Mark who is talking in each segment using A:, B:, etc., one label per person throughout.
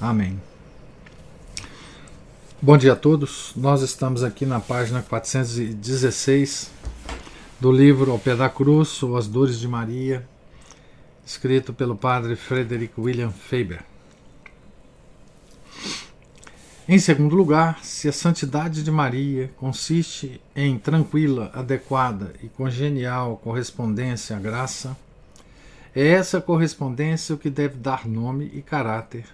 A: Amém. Bom dia a todos. Nós estamos aqui na página 416 do livro Ao Pé da Cruz ou As Dores de Maria, escrito pelo padre Frederick William Faber. Em segundo lugar, se a santidade de Maria consiste em tranquila, adequada e congenial correspondência à graça, é essa correspondência o que deve dar nome e caráter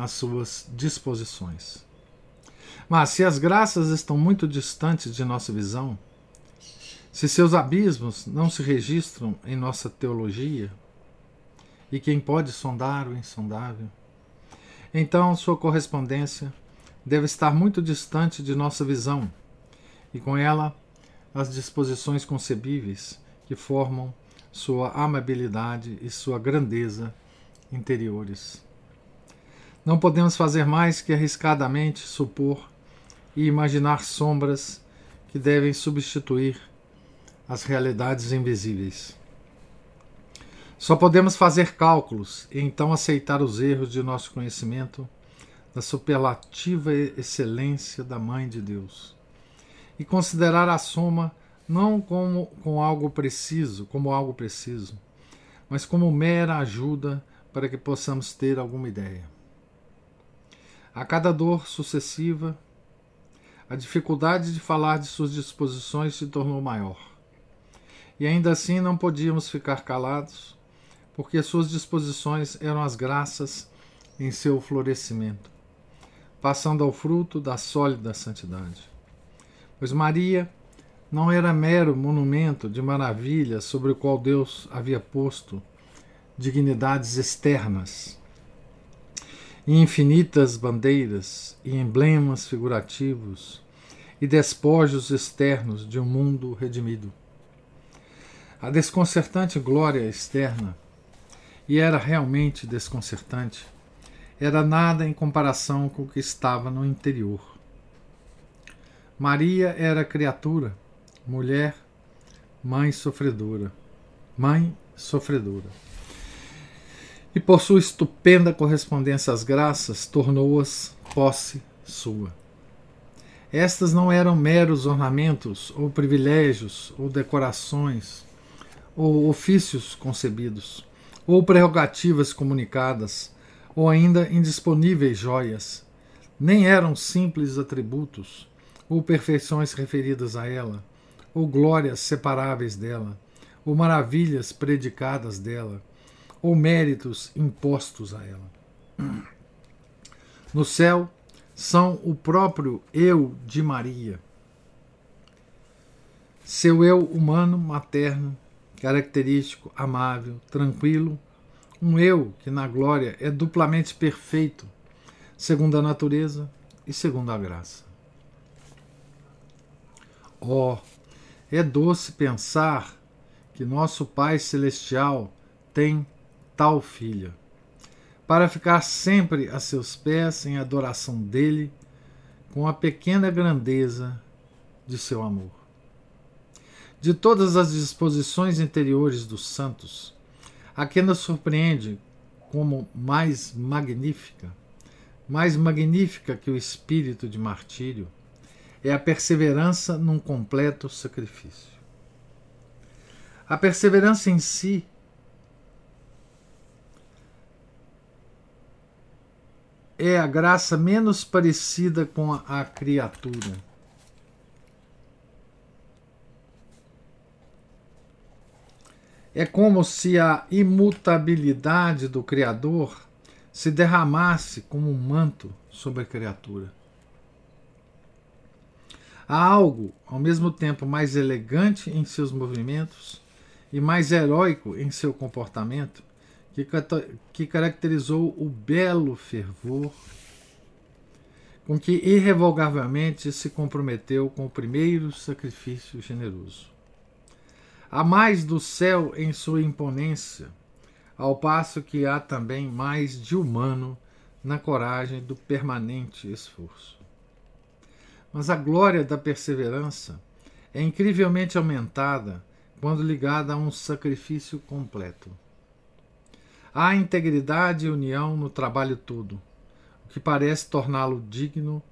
A: às suas disposições. Mas se as graças estão muito distantes de nossa visão, se seus abismos não se registram em nossa teologia, e quem pode sondar o insondável, então sua correspondência deve estar muito distante de nossa visão, e com ela as disposições concebíveis que formam sua amabilidade e sua grandeza interiores. Não podemos fazer mais que arriscadamente supor e imaginar sombras que devem substituir as realidades invisíveis. Só podemos fazer cálculos e então aceitar os erros de nosso conhecimento da superlativa excelência da Mãe de Deus e considerar a soma não como com algo preciso, como algo preciso, mas como mera ajuda para que possamos ter alguma ideia. A cada dor sucessiva, a dificuldade de falar de suas disposições se tornou maior. E ainda assim não podíamos ficar calados, porque suas disposições eram as graças em seu florescimento passando ao fruto da sólida santidade. Pois Maria não era mero monumento de maravilha sobre o qual Deus havia posto dignidades externas, e infinitas bandeiras e emblemas figurativos e despojos externos de um mundo redimido. A desconcertante glória externa, e era realmente desconcertante, era nada em comparação com o que estava no interior. Maria era criatura, mulher, mãe sofredora, mãe sofredora. E por sua estupenda correspondência às graças, tornou-as posse sua. Estas não eram meros ornamentos, ou privilégios, ou decorações, ou ofícios concebidos, ou prerrogativas comunicadas, ou ainda indisponíveis joias, nem eram simples atributos, ou perfeições referidas a ela, ou glórias separáveis dela, ou maravilhas predicadas dela, ou méritos impostos a ela. No céu são o próprio eu de Maria, seu eu humano, materno, característico, amável, tranquilo um eu que na glória é duplamente perfeito, segundo a natureza e segundo a graça. Oh, é doce pensar que nosso Pai Celestial tem tal filha, para ficar sempre a seus pés em adoração dele, com a pequena grandeza de seu amor. De todas as disposições interiores dos santos, a que nos surpreende como mais magnífica, mais magnífica que o espírito de martírio, é a perseverança num completo sacrifício. A perseverança em si é a graça menos parecida com a, a criatura É como se a imutabilidade do Criador se derramasse como um manto sobre a criatura. Há algo, ao mesmo tempo, mais elegante em seus movimentos e mais heróico em seu comportamento que, que caracterizou o belo fervor com que irrevogavelmente se comprometeu com o primeiro sacrifício generoso. Há mais do céu em sua imponência, ao passo que há também mais de humano na coragem do permanente esforço. Mas a glória da perseverança é incrivelmente aumentada quando ligada a um sacrifício completo. Há integridade e união no trabalho todo, o que parece torná-lo digno,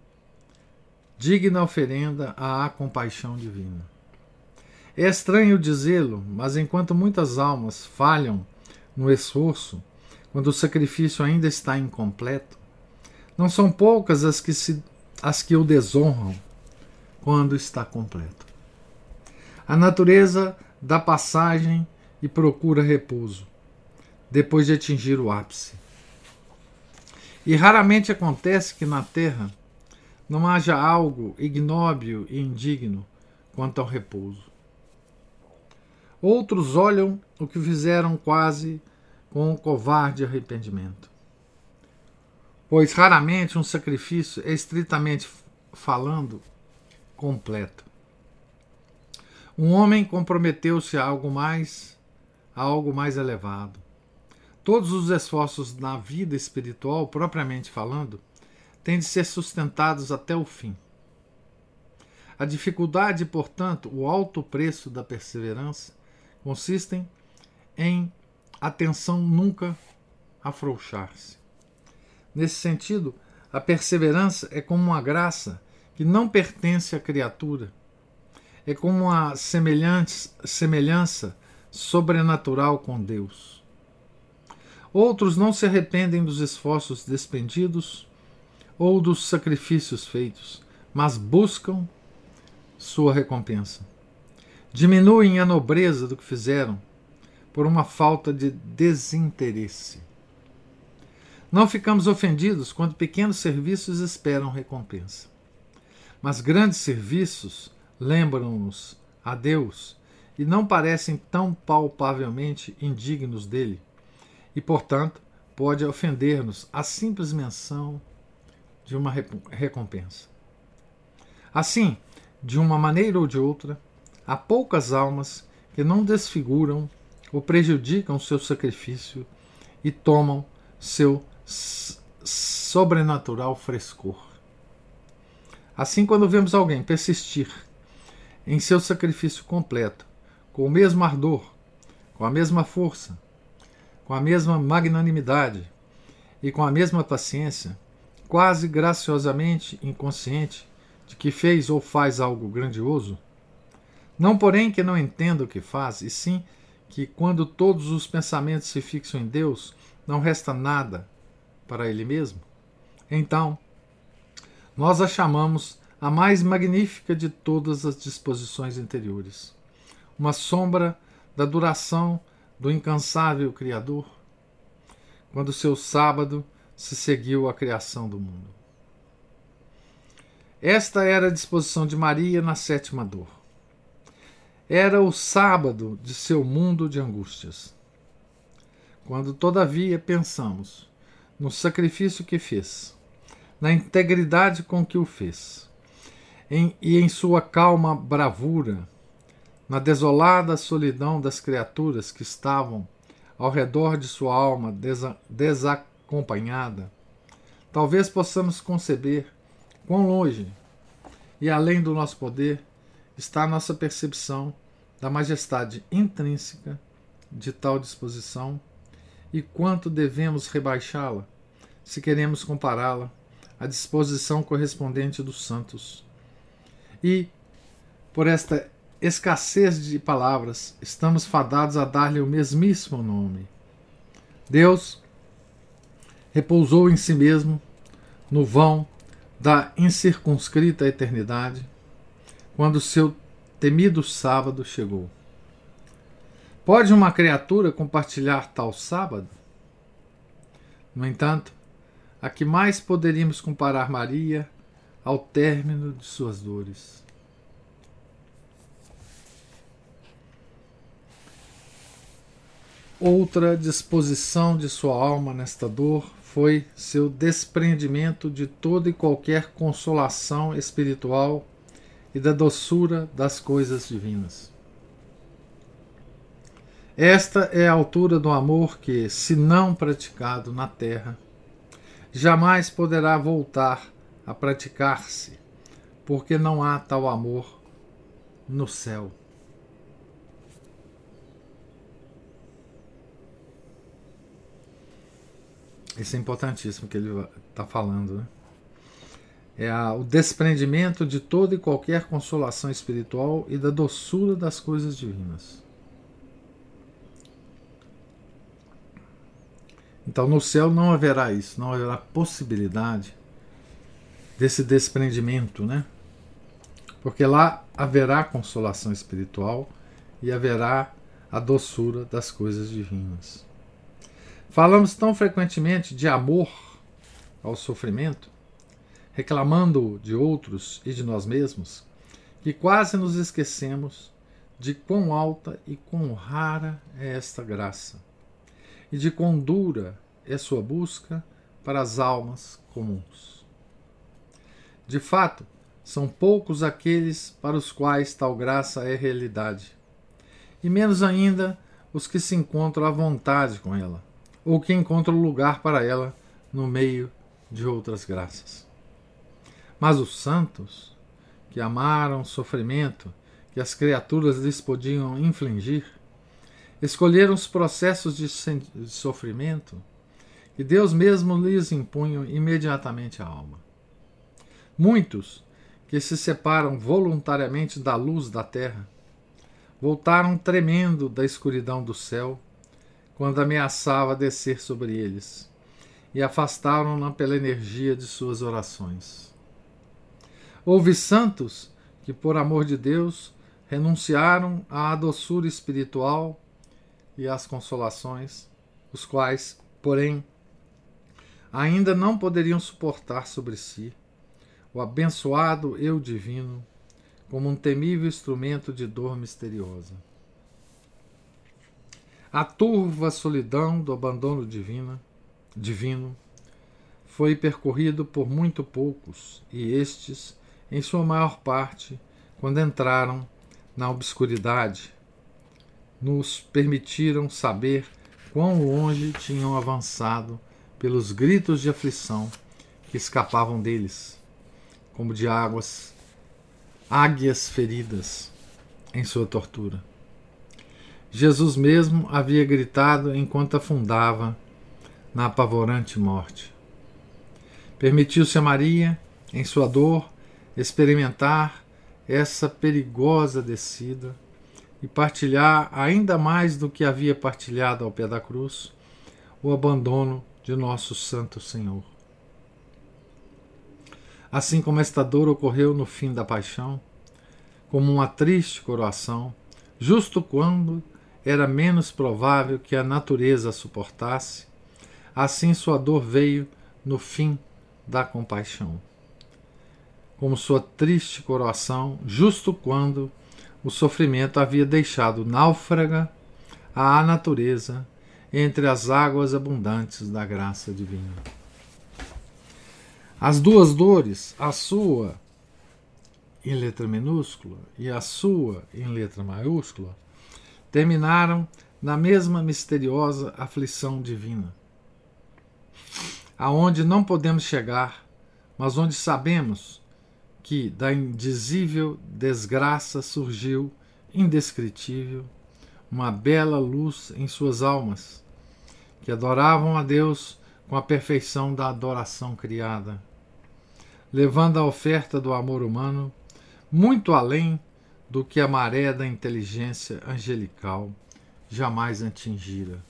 A: digna oferenda à compaixão divina. É estranho dizê-lo, mas enquanto muitas almas falham no esforço, quando o sacrifício ainda está incompleto, não são poucas as que, se, as que o desonram quando está completo. A natureza dá passagem e procura repouso depois de atingir o ápice. E raramente acontece que na terra não haja algo ignóbil e indigno quanto ao repouso. Outros olham o que fizeram quase com um covarde arrependimento. Pois raramente um sacrifício é estritamente falando completo. Um homem comprometeu-se a algo mais, a algo mais elevado. Todos os esforços na vida espiritual, propriamente falando, têm de ser sustentados até o fim. A dificuldade, portanto, o alto preço da perseverança consistem em atenção nunca afrouxar-se. Nesse sentido, a perseverança é como uma graça que não pertence à criatura. É como uma semelhança sobrenatural com Deus. Outros não se arrependem dos esforços despendidos ou dos sacrifícios feitos, mas buscam sua recompensa. Diminuem a nobreza do que fizeram por uma falta de desinteresse. Não ficamos ofendidos quando pequenos serviços esperam recompensa. Mas grandes serviços lembram-nos a Deus e não parecem tão palpavelmente indignos dele e, portanto, pode ofender-nos a simples menção de uma recompensa. Assim, de uma maneira ou de outra, há poucas almas que não desfiguram ou prejudicam seu sacrifício e tomam seu sobrenatural frescor. Assim, quando vemos alguém persistir em seu sacrifício completo, com o mesmo ardor, com a mesma força, com a mesma magnanimidade e com a mesma paciência, quase graciosamente inconsciente de que fez ou faz algo grandioso? Não, porém, que não entenda o que faz, e sim que, quando todos os pensamentos se fixam em Deus, não resta nada para Ele mesmo? Então, nós a chamamos a mais magnífica de todas as disposições interiores, uma sombra da duração do incansável Criador, quando seu sábado se seguiu à criação do mundo. Esta era a disposição de Maria na sétima dor. Era o sábado de seu mundo de angústias. Quando, todavia, pensamos no sacrifício que fez, na integridade com que o fez, em, e em sua calma bravura, na desolada solidão das criaturas que estavam ao redor de sua alma desa desacompanhada, talvez possamos conceber quão longe e além do nosso poder está a nossa percepção da majestade intrínseca de tal disposição e quanto devemos rebaixá-la se queremos compará-la à disposição correspondente dos santos. E, por esta escassez de palavras, estamos fadados a dar-lhe o mesmíssimo nome. Deus repousou em si mesmo no vão da incircunscrita eternidade, quando seu temido sábado chegou. Pode uma criatura compartilhar tal sábado? No entanto, a que mais poderíamos comparar Maria ao término de suas dores? Outra disposição de sua alma nesta dor foi seu desprendimento de toda e qualquer consolação espiritual e da doçura das coisas divinas. Esta é a altura do amor que, se não praticado na terra, jamais poderá voltar a praticar-se, porque não há tal amor no céu. Isso é importantíssimo que ele está falando. Né? É a, o desprendimento de toda e qualquer consolação espiritual e da doçura das coisas divinas. Então no céu não haverá isso, não haverá possibilidade desse desprendimento, né? Porque lá haverá consolação espiritual e haverá a doçura das coisas divinas. Falamos tão frequentemente de amor ao sofrimento, reclamando de outros e de nós mesmos, que quase nos esquecemos de quão alta e quão rara é esta graça, e de quão dura é sua busca para as almas comuns. De fato, são poucos aqueles para os quais tal graça é realidade, e menos ainda os que se encontram à vontade com ela ou que encontra lugar para ela no meio de outras graças. Mas os santos, que amaram o sofrimento que as criaturas lhes podiam infligir, escolheram os processos de sofrimento que Deus mesmo lhes impunha imediatamente à alma. Muitos que se separam voluntariamente da luz da terra voltaram tremendo da escuridão do céu quando ameaçava descer sobre eles, e afastaram-na pela energia de suas orações. Houve santos que, por amor de Deus, renunciaram à doçura espiritual e às consolações, os quais, porém, ainda não poderiam suportar sobre si o abençoado eu divino como um temível instrumento de dor misteriosa. A turva solidão do abandono divino, divino foi percorrido por muito poucos, e estes, em sua maior parte, quando entraram na obscuridade, nos permitiram saber quão longe tinham avançado pelos gritos de aflição que escapavam deles, como de águas, águias feridas em sua tortura. Jesus mesmo havia gritado enquanto afundava na apavorante morte. Permitiu-se a Maria, em sua dor, experimentar essa perigosa descida e partilhar ainda mais do que havia partilhado ao pé da cruz o abandono de nosso Santo Senhor. Assim como esta dor ocorreu no fim da paixão, como uma triste coroação, justo quando era menos provável que a natureza suportasse, assim sua dor veio no fim da compaixão. Como sua triste coroação, justo quando o sofrimento havia deixado náufraga a natureza entre as águas abundantes da graça divina. As duas dores, a sua em letra minúscula e a sua em letra maiúscula, terminaram na mesma misteriosa aflição divina, aonde não podemos chegar, mas onde sabemos que da indizível desgraça surgiu, indescritível, uma bela luz em suas almas, que adoravam a Deus com a perfeição da adoração criada, levando a oferta do amor humano muito além do que a maré da inteligência angelical jamais atingira.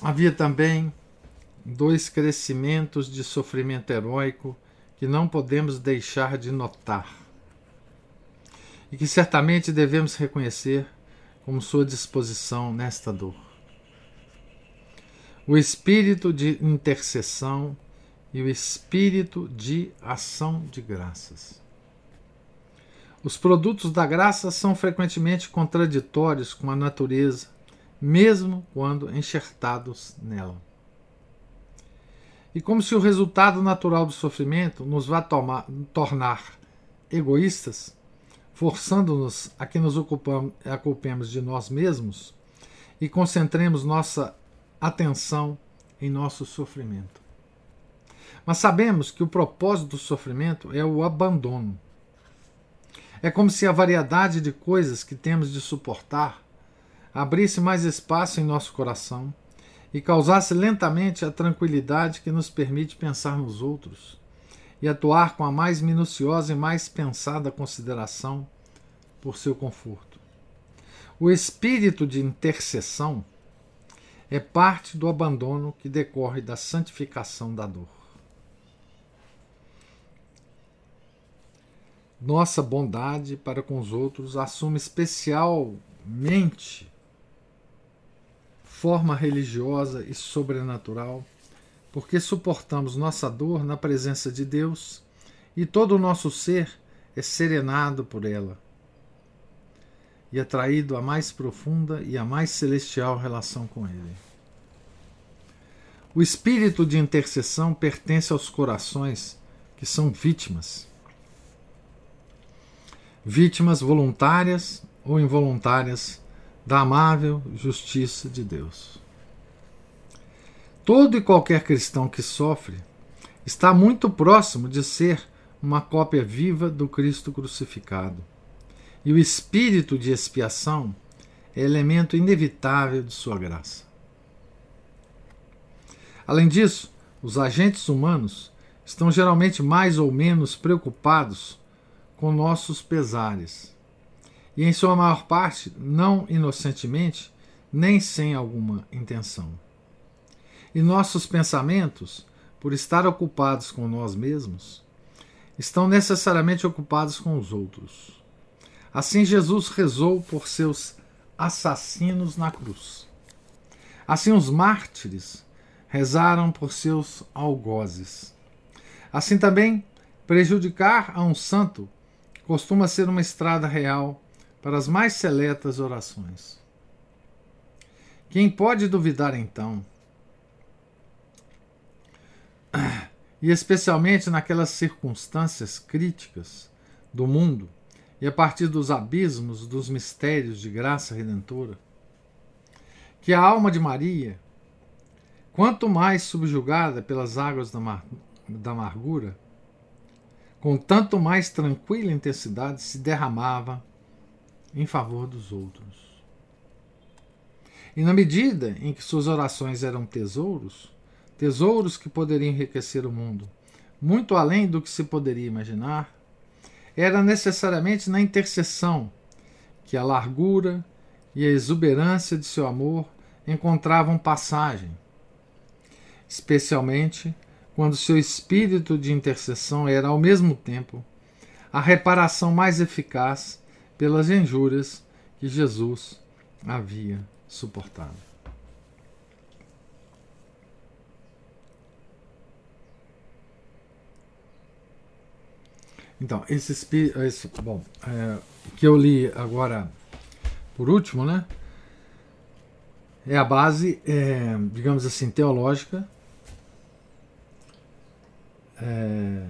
A: Havia também dois crescimentos de sofrimento heróico que não podemos deixar de notar e que certamente devemos reconhecer como sua disposição nesta dor o espírito de intercessão e o espírito de ação de graças. Os produtos da graça são frequentemente contraditórios com a natureza, mesmo quando enxertados nela. E como se o resultado natural do sofrimento nos vá tomar, tornar egoístas, forçando-nos a que nos ocupemos de nós mesmos e concentremos nossa atenção em nosso sofrimento. Mas sabemos que o propósito do sofrimento é o abandono. É como se a variedade de coisas que temos de suportar abrisse mais espaço em nosso coração e causasse lentamente a tranquilidade que nos permite pensar nos outros e atuar com a mais minuciosa e mais pensada consideração por seu conforto. O espírito de intercessão é parte do abandono que decorre da santificação da dor. Nossa bondade para com os outros assume especialmente forma religiosa e sobrenatural, porque suportamos nossa dor na presença de Deus e todo o nosso ser é serenado por ela e atraído à mais profunda e à mais celestial relação com Ele. O espírito de intercessão pertence aos corações que são vítimas. Vítimas voluntárias ou involuntárias da amável justiça de Deus. Todo e qualquer cristão que sofre está muito próximo de ser uma cópia viva do Cristo crucificado. E o espírito de expiação é elemento inevitável de sua graça. Além disso, os agentes humanos estão geralmente mais ou menos preocupados com nossos pesares e, em sua maior parte, não inocentemente, nem sem alguma intenção. E nossos pensamentos, por estar ocupados com nós mesmos, estão necessariamente ocupados com os outros. Assim, Jesus rezou por seus assassinos na cruz. Assim, os mártires rezaram por seus algozes. Assim também, prejudicar a um santo costuma ser uma estrada real para as mais seletas orações. Quem pode duvidar então? E especialmente naquelas circunstâncias críticas do mundo e a partir dos abismos dos mistérios de graça redentora, que a alma de Maria, quanto mais subjugada pelas águas da, mar da amargura, com tanto mais tranquila intensidade se derramava em favor dos outros. E na medida em que suas orações eram tesouros, tesouros que poderiam enriquecer o mundo, muito além do que se poderia imaginar, era necessariamente na intercessão que a largura e a exuberância de seu amor encontravam passagem, especialmente quando seu espírito de intercessão era ao mesmo tempo a reparação mais eficaz pelas injúrias que Jesus havia suportado. Então, esse, esse bom, é, que eu li agora por último, né? É a base, é, digamos assim, teológica é,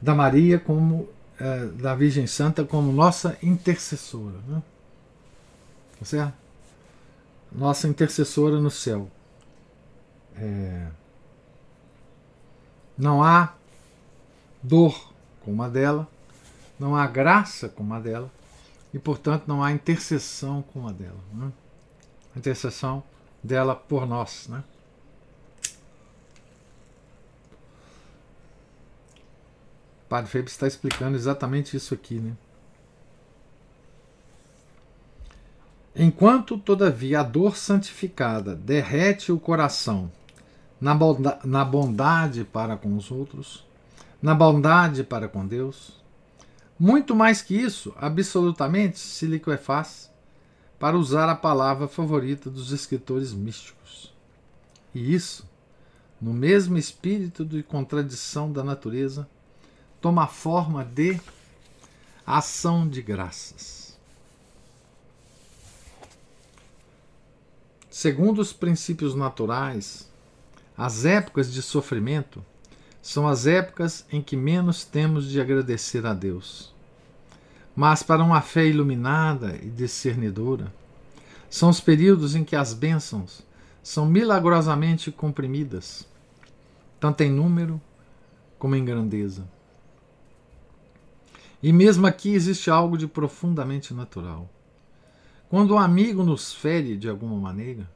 A: da Maria como é, da Virgem Santa como nossa intercessora. Né? Tá certo? Nossa intercessora no céu. É, não há dor como a dela, não há graça como a dela, e portanto não há intercessão como a dela. Né? Intercessão dela por nós. Né? Padre Felipe está explicando exatamente isso aqui, né? Enquanto, todavia, a dor santificada derrete o coração na bondade para com os outros, na bondade para com Deus, muito mais que isso, absolutamente se liquefaz, para usar a palavra favorita dos escritores místicos. E isso no mesmo espírito de contradição da natureza, toma forma de ação de graças. Segundo os princípios naturais, as épocas de sofrimento são as épocas em que menos temos de agradecer a Deus. Mas para uma fé iluminada e discernidora, são os períodos em que as bênçãos são milagrosamente comprimidas, tanto em número como em grandeza. E mesmo aqui existe algo de profundamente natural. Quando um amigo nos fere de alguma maneira,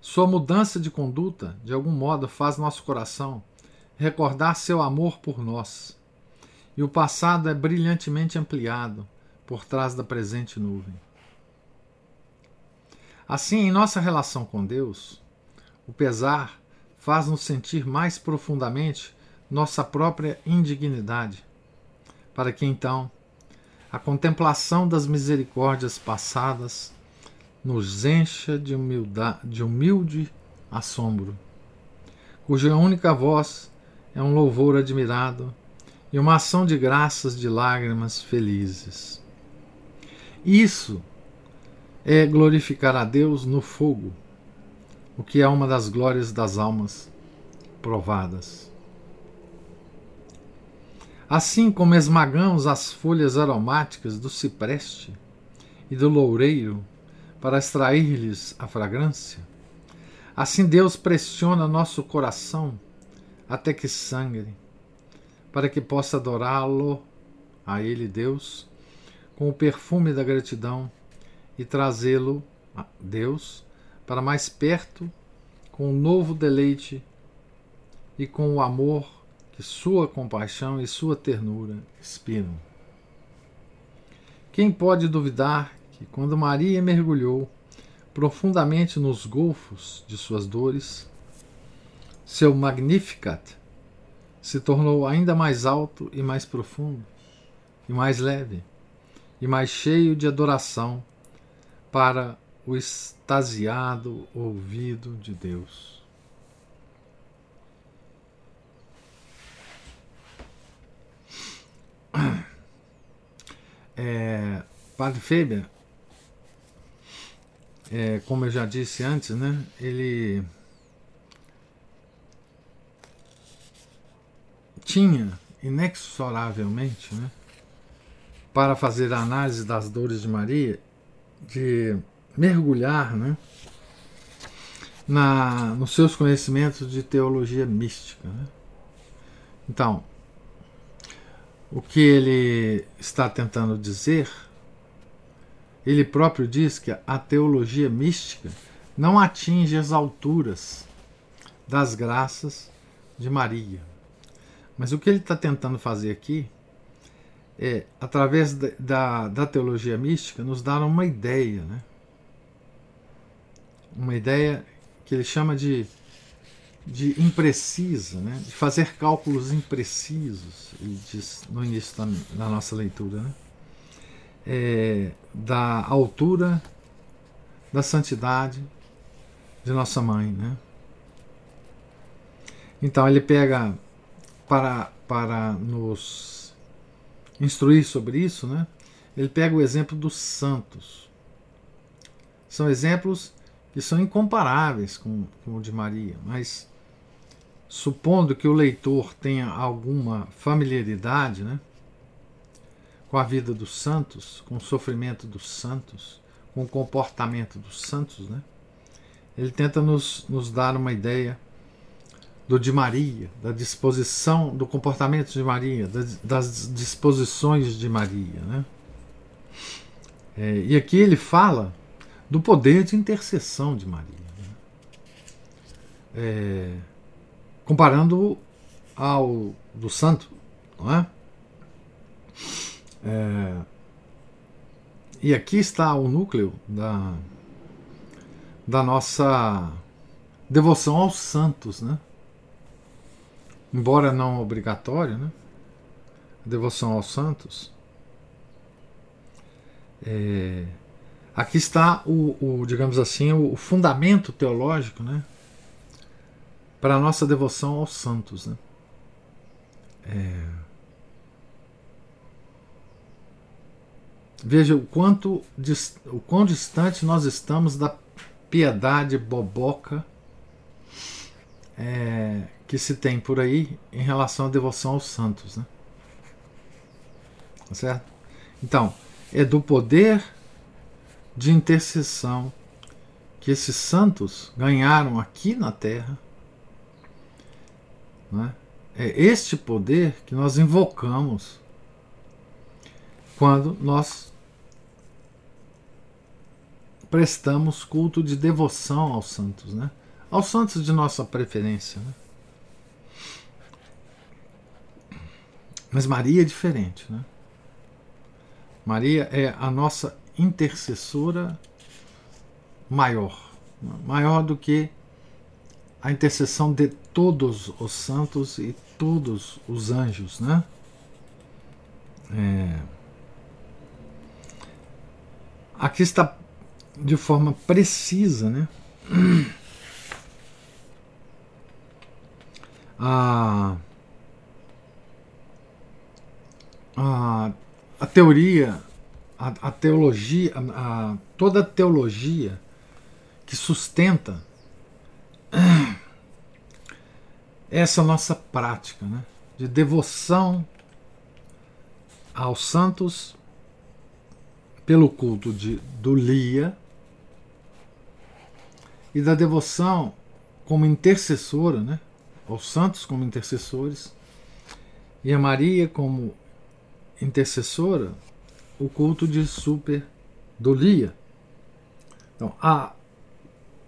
A: sua mudança de conduta, de algum modo, faz nosso coração recordar seu amor por nós. E o passado é brilhantemente ampliado por trás da presente nuvem. Assim, em nossa relação com Deus, o pesar faz-nos sentir mais profundamente nossa própria indignidade, para que então a contemplação das misericórdias passadas nos encha de, humilde assombro, cuja única voz é um louvor admirado e uma ação de graças de lágrimas felizes. Isso é glorificar a Deus no fogo, o que é uma das glórias das almas provadas. Assim como esmagamos as folhas aromáticas do cipreste e do loureiro para extrair-lhes a fragrância, assim Deus pressiona nosso coração até que sangre, para que possa adorá-lo, a Ele, Deus, com o perfume da gratidão e trazê-lo, Deus, para mais perto com um novo deleite e com o amor que Sua compaixão e Sua ternura inspiram. Quem pode duvidar que, quando Maria mergulhou profundamente nos golfos de suas dores, seu Magnificat se tornou ainda mais alto e mais profundo, e mais leve, e mais cheio de adoração para o extasiado ouvido de Deus. É, Padre Feber, é, como eu já disse antes, né, ele tinha inexoravelmente, né, para fazer a análise das dores de Maria, de mergulhar né, na, nos seus conhecimentos de teologia mística. Né? Então, o que ele está tentando dizer, ele próprio diz que a teologia mística não atinge as alturas das graças de Maria. Mas o que ele está tentando fazer aqui é, através da, da, da, teologia mística, nos dar uma ideia, né? uma ideia que ele chama de, de imprecisa, né? de fazer cálculos imprecisos, ele diz no início da, da nossa leitura, né? É, da altura da santidade de nossa mãe. Né? Então ele pega para, para nos instruir sobre isso, né? ele pega o exemplo dos santos. São exemplos que são incomparáveis com, com o de Maria, mas supondo que o leitor tenha alguma familiaridade né, com a vida dos santos, com o sofrimento dos santos, com o comportamento dos santos, né, ele tenta nos, nos dar uma ideia do de Maria, da disposição, do comportamento de Maria, das, das disposições de Maria. Né? É, e aqui ele fala do poder de intercessão de Maria, né? é, comparando ao do santo, não é? é? E aqui está o núcleo da, da nossa devoção aos santos, né? Embora não obrigatório, né? a devoção aos santos. É, aqui está o, o, digamos assim, o, fundamento teológico, né? para a nossa devoção aos santos. Né? É... Veja o quanto o quão distante nós estamos da piedade boboca é, que se tem por aí em relação à devoção aos santos. Né? Tá certo? Então, é do poder de intercessão que esses santos ganharam aqui na Terra. Né? É este poder que nós invocamos quando nós prestamos culto de devoção aos santos, né? aos santos de nossa preferência. Né? Mas Maria é diferente. Né? Maria é a nossa intercessora maior maior do que a intercessão de todos os santos e todos os anjos. Né? É... Aqui está de forma precisa, né? A, a, a teoria, a, a teologia, a, toda a teologia que sustenta essa nossa prática né? de devoção aos santos pelo culto de, do Lia e da devoção como intercessora, né, aos santos como intercessores e a Maria como intercessora, o culto de super do Lia. Então, a,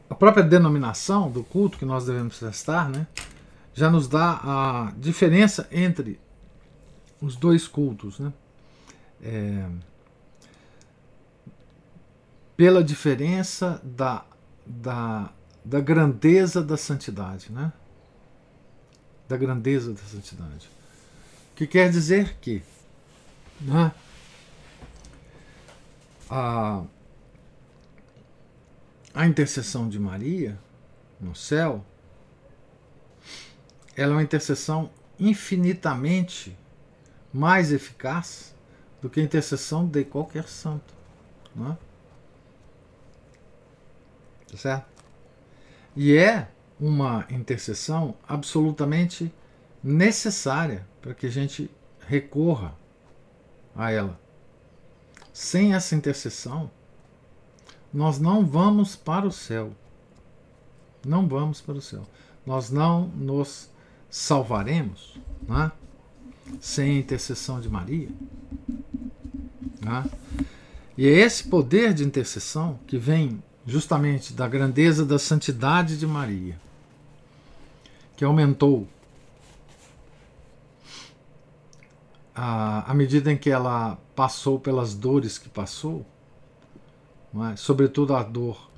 A: a própria denominação do culto que nós devemos prestar, né, já nos dá a diferença entre os dois cultos, né? É, pela diferença da, da, da grandeza da santidade, né? Da grandeza da santidade. O que quer dizer que né, a, a intercessão de Maria no céu ela é uma intercessão infinitamente mais eficaz do que a intercessão de qualquer santo. Não é? Tá certo? E é uma intercessão absolutamente necessária para que a gente recorra a ela. Sem essa intercessão, nós não vamos para o céu. Não vamos para o céu. Nós não nos salvaremos né? sem a intercessão de Maria. Né? E é esse poder de intercessão que vem justamente da grandeza da santidade de Maria, que aumentou à, medida em que ela passou pelas dores que passou, é? sobretudo a dor,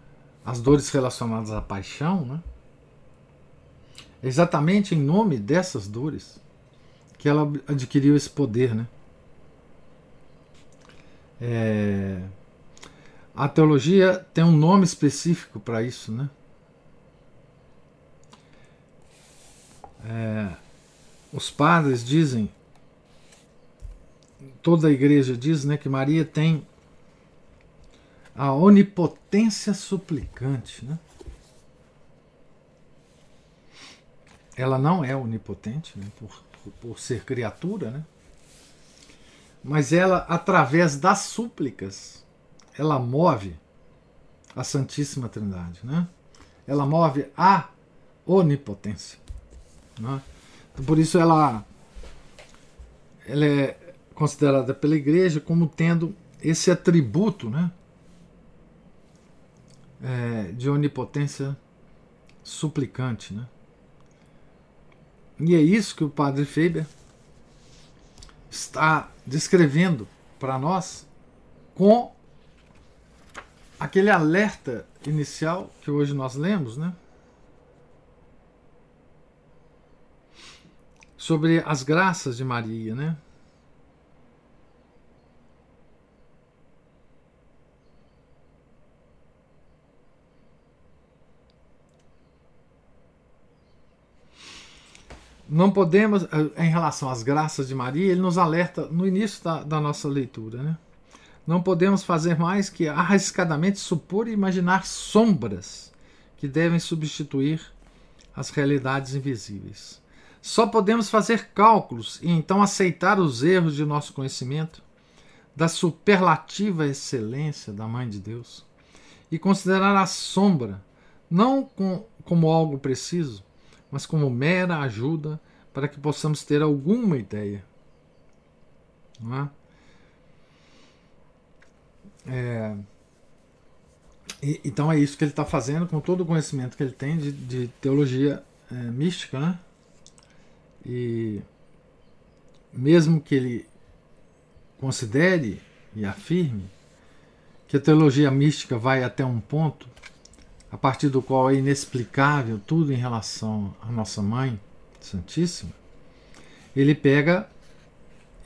A: as dores relacionadas à paixão, né? exatamente em nome dessas dores que ela adquiriu esse poder, né? É, a teologia tem um nome específico para isso, né? É, os padres dizem, toda a igreja diz, né, que Maria tem a onipotência suplicante, né? Ela não é onipotente, né, por, por ser criatura, né? Mas ela, através das súplicas, ela move a Santíssima Trindade, né? Ela move a onipotência. Né? Então, por isso ela, ela é considerada pela Igreja como tendo esse atributo, né? É, de onipotência suplicante, né? E é isso que o Padre Faber está descrevendo para nós com aquele alerta inicial que hoje nós lemos, né? Sobre as graças de Maria, né? Não podemos, em relação às graças de Maria, ele nos alerta no início da, da nossa leitura, né? Não podemos fazer mais que arriscadamente supor e imaginar sombras que devem substituir as realidades invisíveis. Só podemos fazer cálculos e então aceitar os erros de nosso conhecimento da superlativa excelência da Mãe de Deus e considerar a sombra não com, como algo preciso, mas como mera ajuda para que possamos ter alguma ideia. Não é? É, e, então é isso que ele está fazendo com todo o conhecimento que ele tem de, de teologia é, mística, né? E mesmo que ele considere e afirme que a teologia mística vai até um ponto a partir do qual é inexplicável tudo em relação à nossa mãe Santíssima, ele pega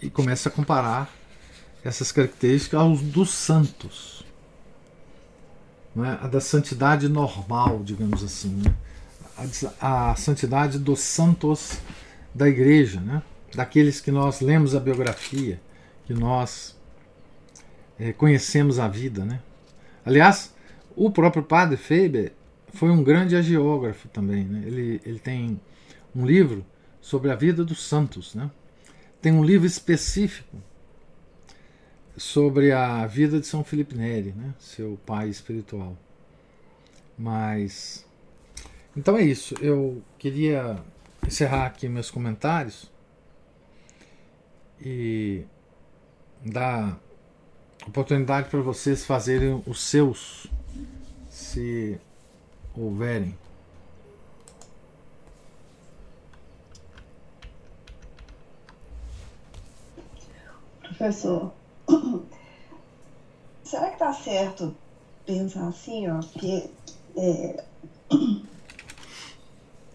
A: e começa a comparar essas características aos dos santos. Não é? A da santidade normal, digamos assim. Né? A, a, santidade dos santos da igreja, né? daqueles que nós lemos a biografia, que nós é, conhecemos a vida. Né? Aliás, o próprio padre Faber foi um grande agiógrafo também. Né? Ele, ele tem um livro sobre a vida dos santos. Né? Tem um livro específico sobre a vida de São Felipe Neri, né? seu pai espiritual. Mas. Então é isso. Eu queria encerrar aqui meus comentários e dar oportunidade para vocês fazerem os seus, se houverem.
B: Professor, será que está certo pensar assim, ó, que é,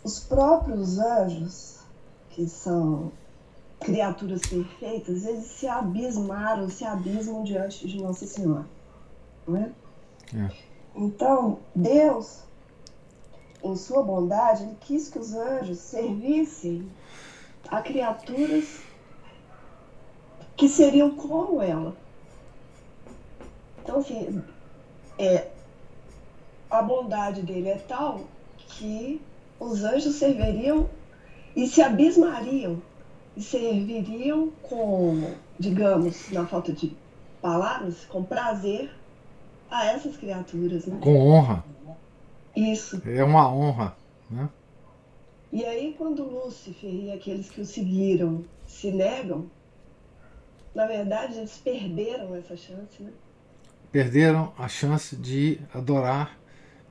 B: os próprios anjos, que são criaturas perfeitas, eles se abismaram, se abismam diante de Nossa Senhora. Não é? é. Então, Deus, em sua bondade, ele quis que os anjos servissem a criaturas que seriam como ela. Então, assim, é, a bondade dele é tal que os anjos serviriam e se abismariam e serviriam com, digamos, na falta de palavras, com prazer a essas criaturas. Né?
A: Com honra.
B: Isso.
A: É uma honra. Né?
B: E aí, quando Lúcifer e aqueles que o seguiram se negam, na verdade, eles perderam essa chance, né?
A: Perderam a chance de adorar,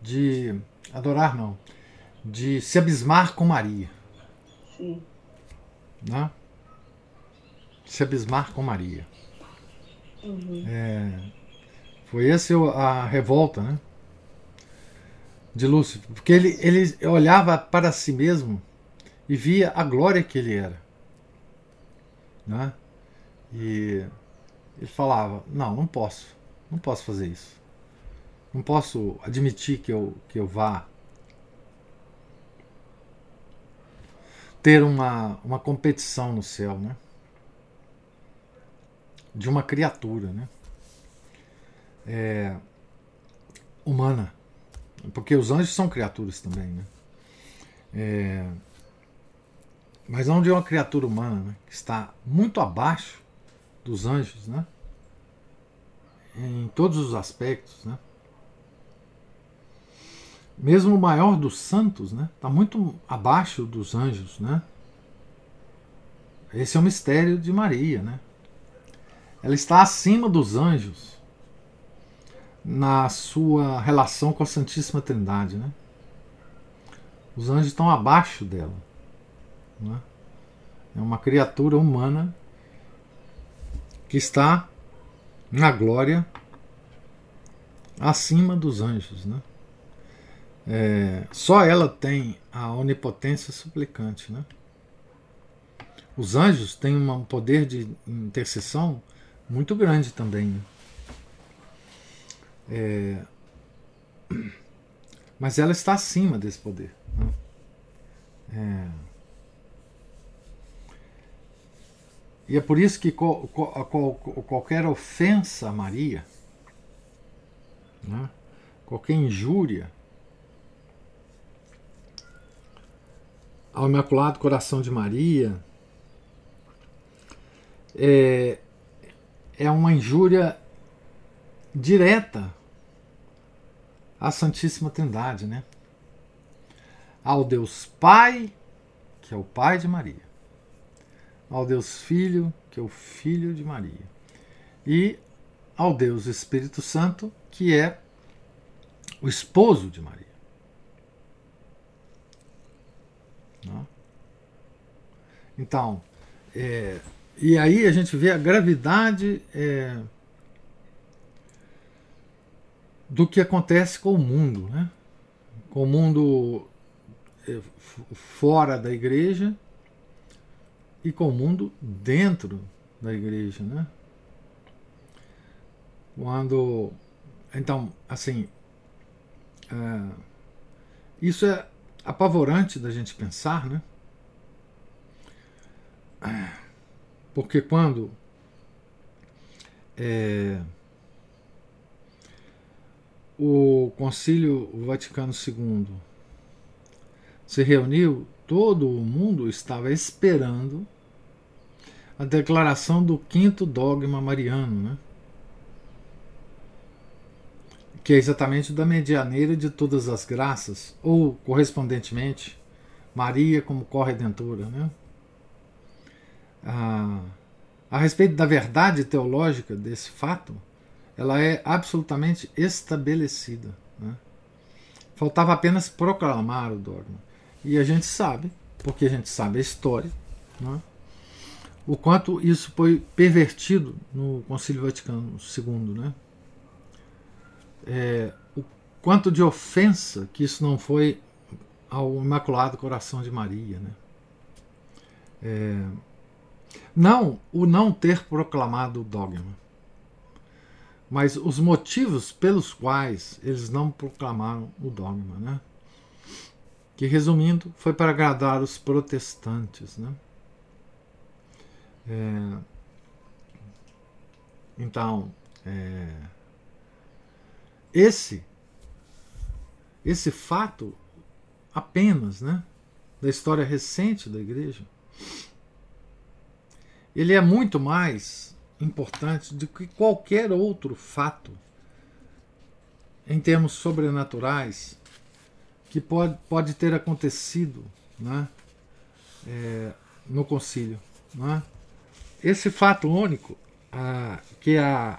A: de adorar não, de se abismar com Maria.
B: Sim.
A: Né? Se abismar com Maria.
B: Uhum.
A: É, foi essa a revolta, né? De Lúcifer, porque ele, ele olhava para si mesmo e via a glória que ele era. Né? E ele falava: Não, não posso, não posso fazer isso. Não posso admitir que eu, que eu vá ter uma, uma competição no céu, né? De uma criatura, né? É, humana. Porque os anjos são criaturas também, né? É, mas não de uma criatura humana, né? Que está muito abaixo dos anjos, né? Em todos os aspectos, né? Mesmo o maior dos santos, né? Está muito abaixo dos anjos, né? Esse é o mistério de Maria, né? Ela está acima dos anjos na sua relação com a Santíssima Trindade, né? Os anjos estão abaixo dela. Né? É uma criatura humana que está na glória acima dos anjos. Né? É, só ela tem a onipotência suplicante. Né? Os anjos têm um poder de intercessão muito grande também. É, mas ela está acima desse poder. Né? É, E é por isso que qual, qual, qualquer ofensa a Maria, né, qualquer injúria ao Imaculado Coração de Maria é, é uma injúria direta à Santíssima Trindade, né? Ao Deus Pai, que é o Pai de Maria, ao Deus Filho, que é o Filho de Maria, e ao Deus Espírito Santo, que é o esposo de Maria. Né? Então, é, e aí a gente vê a gravidade é, do que acontece com o mundo, né? com o mundo é, fora da igreja e com o mundo dentro da igreja, né? Quando, então, assim, é, isso é apavorante da gente pensar, né? Porque quando é, o Concílio Vaticano II se reuniu, todo o mundo estava esperando a declaração do quinto dogma mariano, né? que é exatamente da medianeira de todas as graças, ou, correspondentemente, Maria como corredentora. Né? A, a respeito da verdade teológica desse fato, ela é absolutamente estabelecida. Né? Faltava apenas proclamar o dogma. E a gente sabe, porque a gente sabe a história, né? o quanto isso foi pervertido no Concílio Vaticano II. Né? é, o quanto de ofensa que isso não foi ao Imaculado Coração de Maria. Né? É, não o não ter proclamado o dogma, mas os motivos pelos quais eles não proclamaram o dogma. Né? Que, resumindo, foi para agradar os protestantes. Né? É, então, é, esse esse fato apenas, né, da história recente da igreja, ele é muito mais importante do que qualquer outro fato em termos sobrenaturais que pode, pode ter acontecido né, é, no concílio. Né? Esse fato único, ah, que a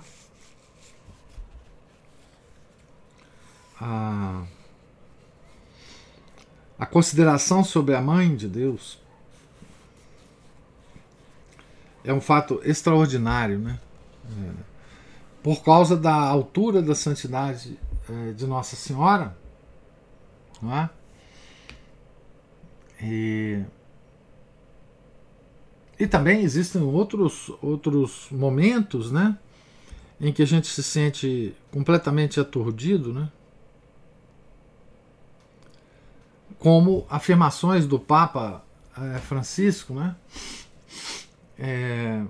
A: a, a consideração sobre a mãe de Deus é um fato extraordinário, né? É, por causa da altura da santidade é, de Nossa Senhora, não é? E, e também existem outros, outros momentos, né? Em que a gente se sente completamente aturdido, né? como afirmações do Papa é, Francisco, né? É,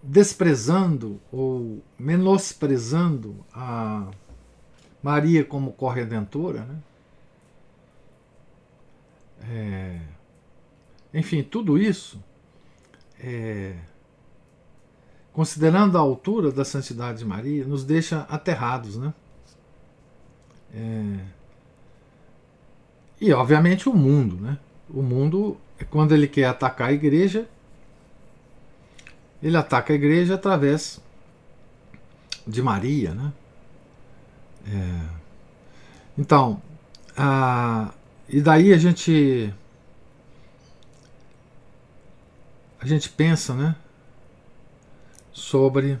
A: desprezando ou menosprezando a Maria como corredentora, né? É, enfim, tudo isso, é, considerando a altura da santidade de Maria, nos deixa aterrados, né? É, e, obviamente, o mundo. Né? O mundo, é quando ele quer atacar a igreja, ele ataca a igreja através de Maria. Né? É, então, a, e daí a gente. A gente pensa, né? Sobre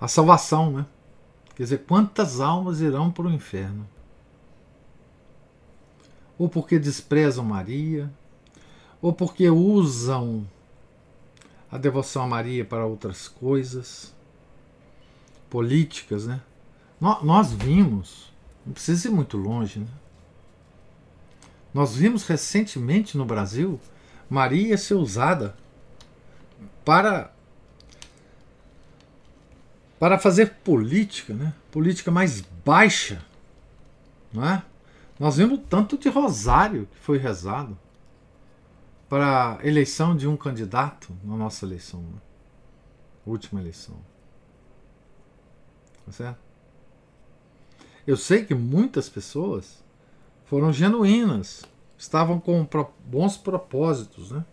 A: a salvação, né? Quer dizer, quantas almas irão para o inferno? Ou porque desprezam Maria, ou porque usam a devoção a Maria para outras coisas políticas, né? Nós vimos, não precisa ir muito longe, né? Nós vimos recentemente no Brasil Maria ser usada para para fazer política, né? Política mais baixa, não é? Nós vimos tanto de rosário que foi rezado para a eleição de um candidato na nossa eleição, né? última eleição. Tá certo? Eu sei que muitas pessoas foram genuínas, estavam com bons propósitos, né?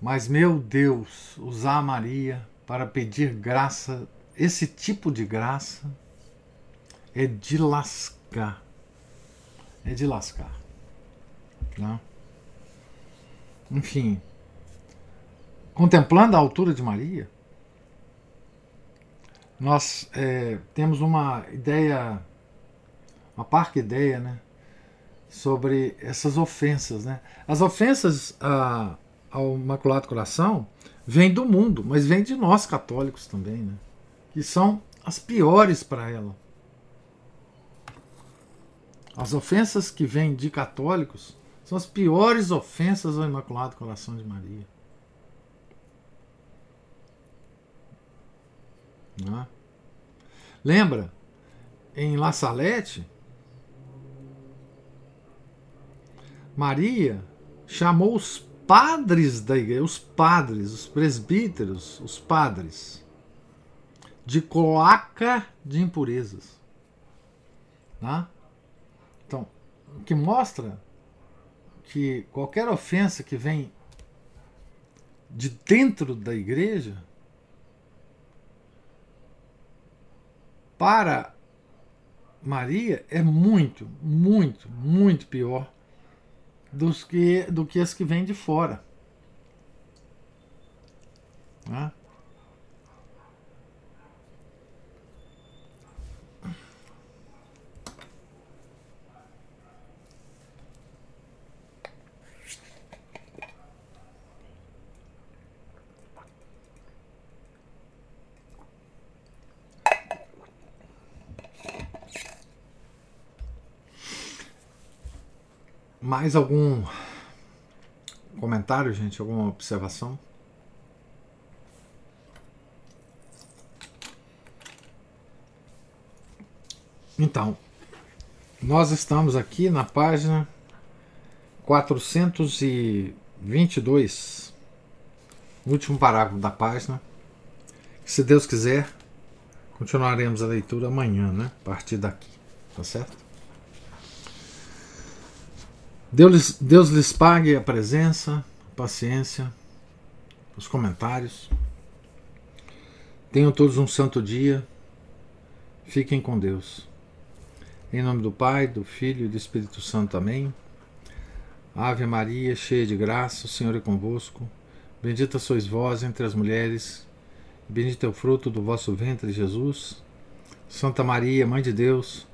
A: Mas, meu Deus, usar Maria para pedir graça, esse tipo de graça, é de lascar. É de lascar. Né? Enfim, contemplando a altura de Maria, nós é, temos uma ideia, uma parca ideia, né, sobre essas ofensas, né? As ofensas a, ao Imaculado Coração vêm do mundo, mas vêm de nós católicos também, né? Que são as piores para ela. As ofensas que vêm de católicos são as piores ofensas ao Imaculado Coração de Maria. Não é? Lembra? Em La Salete, Maria chamou os padres da igreja, os padres, os presbíteros, os padres, de cloaca de impurezas. Tá? O que mostra que qualquer ofensa que vem de dentro da igreja para Maria é muito, muito, muito pior dos que, do que as que vêm de fora. Né? Mais algum comentário, gente? Alguma observação? Então, nós estamos aqui na página 422, último parágrafo da página. Se Deus quiser, continuaremos a leitura amanhã, né? A partir daqui, tá certo? Deus, Deus lhes pague a presença, a paciência, os comentários. Tenham todos um santo dia. Fiquem com Deus. Em nome do Pai, do Filho e do Espírito Santo. Amém. Ave Maria, cheia de graça, o Senhor é convosco. Bendita sois vós entre as mulheres, bendito é o fruto do vosso ventre, Jesus. Santa Maria, Mãe de Deus,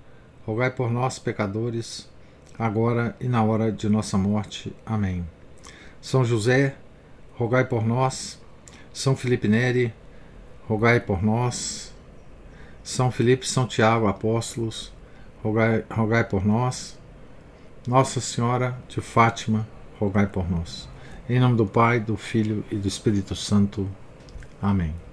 A: rogai por nós, pecadores agora e na hora de nossa morte. Amém. São José, rogai por nós. São Felipe Neri, rogai por nós. São Felipe São Tiago, apóstolos, rogai, rogai por nós. Nossa Senhora de Fátima, rogai por nós. Em nome do Pai, do Filho e do Espírito Santo. Amém.